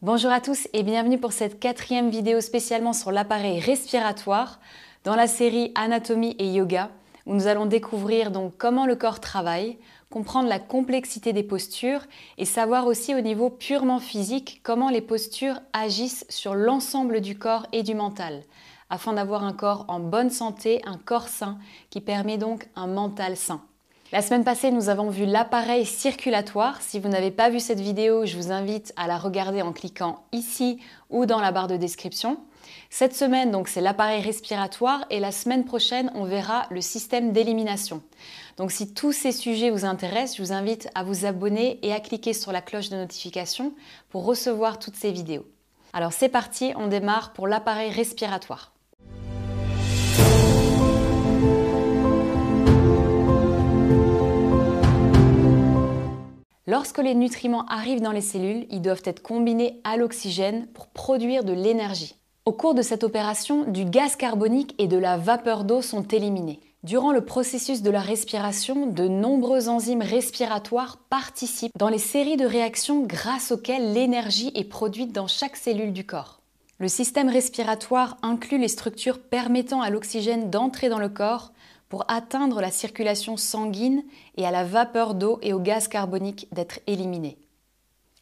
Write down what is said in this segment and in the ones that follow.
Bonjour à tous et bienvenue pour cette quatrième vidéo spécialement sur l'appareil respiratoire dans la série Anatomie et Yoga où nous allons découvrir donc comment le corps travaille, comprendre la complexité des postures et savoir aussi au niveau purement physique comment les postures agissent sur l'ensemble du corps et du mental afin d'avoir un corps en bonne santé, un corps sain qui permet donc un mental sain. La semaine passée, nous avons vu l'appareil circulatoire. Si vous n'avez pas vu cette vidéo, je vous invite à la regarder en cliquant ici ou dans la barre de description. Cette semaine, donc, c'est l'appareil respiratoire et la semaine prochaine, on verra le système d'élimination. Donc, si tous ces sujets vous intéressent, je vous invite à vous abonner et à cliquer sur la cloche de notification pour recevoir toutes ces vidéos. Alors, c'est parti, on démarre pour l'appareil respiratoire. Lorsque les nutriments arrivent dans les cellules, ils doivent être combinés à l'oxygène pour produire de l'énergie. Au cours de cette opération, du gaz carbonique et de la vapeur d'eau sont éliminés. Durant le processus de la respiration, de nombreuses enzymes respiratoires participent dans les séries de réactions grâce auxquelles l'énergie est produite dans chaque cellule du corps. Le système respiratoire inclut les structures permettant à l'oxygène d'entrer dans le corps pour atteindre la circulation sanguine et à la vapeur d'eau et au gaz carbonique d'être éliminé.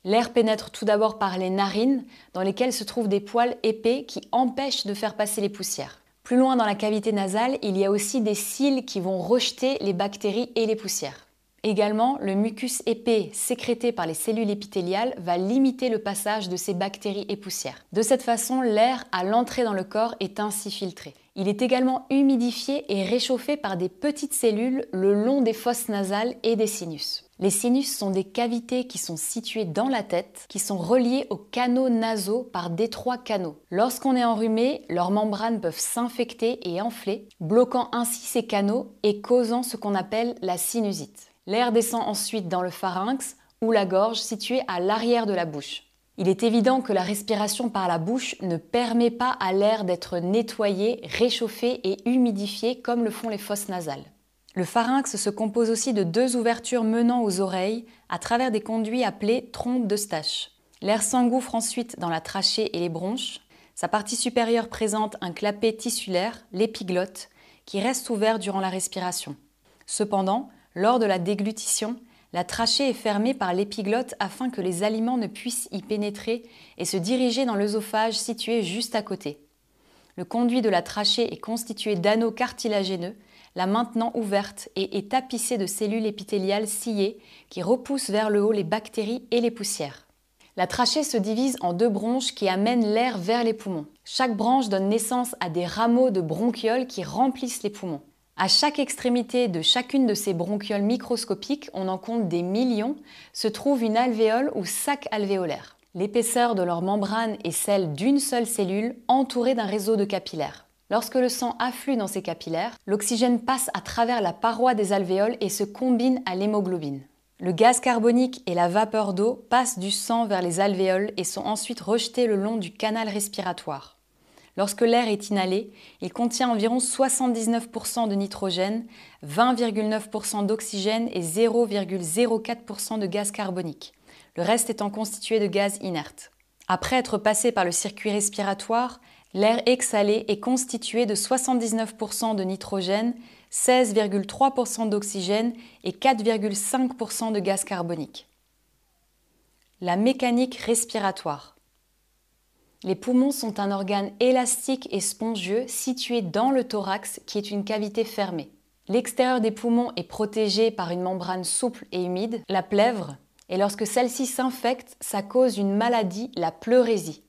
L'air pénètre tout d'abord par les narines, dans lesquelles se trouvent des poils épais qui empêchent de faire passer les poussières. Plus loin dans la cavité nasale, il y a aussi des cils qui vont rejeter les bactéries et les poussières. Également, le mucus épais sécrété par les cellules épithéliales va limiter le passage de ces bactéries et poussières. De cette façon, l'air à l'entrée dans le corps est ainsi filtré. Il est également humidifié et réchauffé par des petites cellules le long des fosses nasales et des sinus. Les sinus sont des cavités qui sont situées dans la tête, qui sont reliées aux canaux nasaux par d'étroits canaux. Lorsqu'on est enrhumé, leurs membranes peuvent s'infecter et enfler, bloquant ainsi ces canaux et causant ce qu'on appelle la sinusite. L'air descend ensuite dans le pharynx ou la gorge située à l'arrière de la bouche. Il est évident que la respiration par la bouche ne permet pas à l'air d'être nettoyé, réchauffé et humidifié comme le font les fosses nasales. Le pharynx se compose aussi de deux ouvertures menant aux oreilles à travers des conduits appelés trompes d'Eustache. L'air s'engouffre ensuite dans la trachée et les bronches. Sa partie supérieure présente un clapet tissulaire, l'épiglotte, qui reste ouvert durant la respiration. Cependant, lors de la déglutition, la trachée est fermée par l'épiglotte afin que les aliments ne puissent y pénétrer et se diriger dans l'œsophage situé juste à côté. Le conduit de la trachée est constitué d'anneaux cartilagineux, la maintenant ouverte et est tapissé de cellules épithéliales sciées qui repoussent vers le haut les bactéries et les poussières. La trachée se divise en deux bronches qui amènent l'air vers les poumons. Chaque branche donne naissance à des rameaux de bronchioles qui remplissent les poumons. À chaque extrémité de chacune de ces bronchioles microscopiques, on en compte des millions, se trouve une alvéole ou sac alvéolaire. L'épaisseur de leur membrane est celle d'une seule cellule entourée d'un réseau de capillaires. Lorsque le sang afflue dans ces capillaires, l'oxygène passe à travers la paroi des alvéoles et se combine à l'hémoglobine. Le gaz carbonique et la vapeur d'eau passent du sang vers les alvéoles et sont ensuite rejetés le long du canal respiratoire. Lorsque l'air est inhalé, il contient environ 79% de nitrogène, 20,9% d'oxygène et 0,04% de gaz carbonique, le reste étant constitué de gaz inerte. Après être passé par le circuit respiratoire, l'air exhalé est constitué de 79% de nitrogène, 16,3% d'oxygène et 4,5% de gaz carbonique. La mécanique respiratoire. Les poumons sont un organe élastique et spongieux situé dans le thorax qui est une cavité fermée. L'extérieur des poumons est protégé par une membrane souple et humide, la plèvre, et lorsque celle-ci s'infecte, ça cause une maladie, la pleurésie.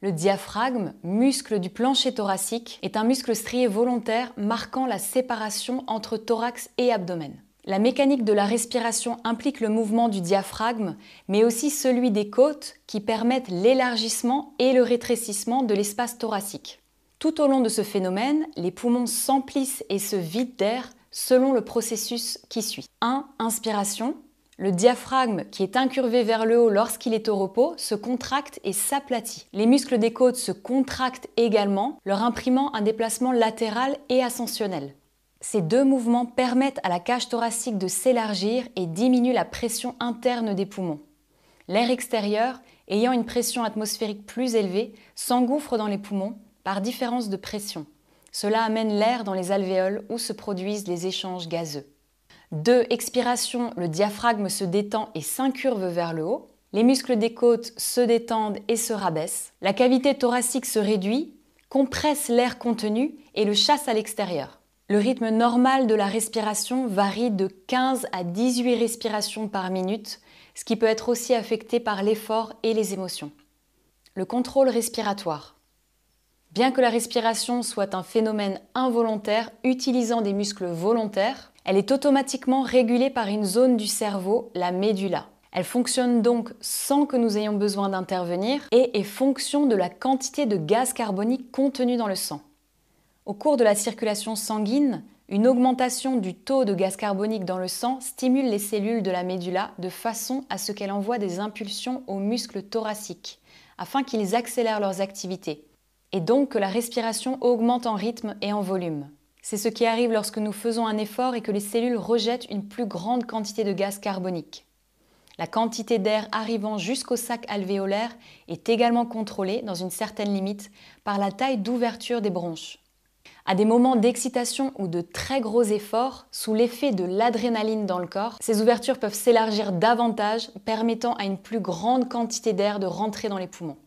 Le diaphragme, muscle du plancher thoracique, est un muscle strié volontaire marquant la séparation entre thorax et abdomen. La mécanique de la respiration implique le mouvement du diaphragme, mais aussi celui des côtes qui permettent l'élargissement et le rétrécissement de l'espace thoracique. Tout au long de ce phénomène, les poumons s'emplissent et se vident d'air selon le processus qui suit. 1. Inspiration. Le diaphragme, qui est incurvé vers le haut lorsqu'il est au repos, se contracte et s'aplatit. Les muscles des côtes se contractent également, leur imprimant un déplacement latéral et ascensionnel. Ces deux mouvements permettent à la cage thoracique de s'élargir et diminuent la pression interne des poumons. L'air extérieur, ayant une pression atmosphérique plus élevée, s'engouffre dans les poumons par différence de pression. Cela amène l'air dans les alvéoles où se produisent les échanges gazeux. 2. Expiration, le diaphragme se détend et s'incurve vers le haut. Les muscles des côtes se détendent et se rabaissent. La cavité thoracique se réduit, compresse l'air contenu et le chasse à l'extérieur. Le rythme normal de la respiration varie de 15 à 18 respirations par minute, ce qui peut être aussi affecté par l'effort et les émotions. Le contrôle respiratoire. Bien que la respiration soit un phénomène involontaire utilisant des muscles volontaires, elle est automatiquement régulée par une zone du cerveau, la médula. Elle fonctionne donc sans que nous ayons besoin d'intervenir et est fonction de la quantité de gaz carbonique contenu dans le sang. Au cours de la circulation sanguine, une augmentation du taux de gaz carbonique dans le sang stimule les cellules de la médula de façon à ce qu'elle envoie des impulsions aux muscles thoraciques afin qu'ils accélèrent leurs activités et donc que la respiration augmente en rythme et en volume. C'est ce qui arrive lorsque nous faisons un effort et que les cellules rejettent une plus grande quantité de gaz carbonique. La quantité d'air arrivant jusqu'au sac alvéolaire est également contrôlée, dans une certaine limite, par la taille d'ouverture des bronches. À des moments d'excitation ou de très gros efforts, sous l'effet de l'adrénaline dans le corps, ces ouvertures peuvent s'élargir davantage, permettant à une plus grande quantité d'air de rentrer dans les poumons.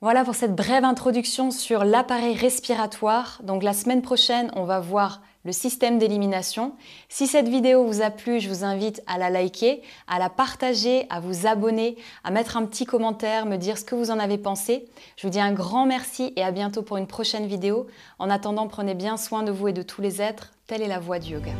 Voilà pour cette brève introduction sur l'appareil respiratoire. Donc la semaine prochaine, on va voir le système d'élimination. Si cette vidéo vous a plu, je vous invite à la liker, à la partager, à vous abonner, à mettre un petit commentaire, me dire ce que vous en avez pensé. Je vous dis un grand merci et à bientôt pour une prochaine vidéo. En attendant, prenez bien soin de vous et de tous les êtres. Telle est la voie du yoga.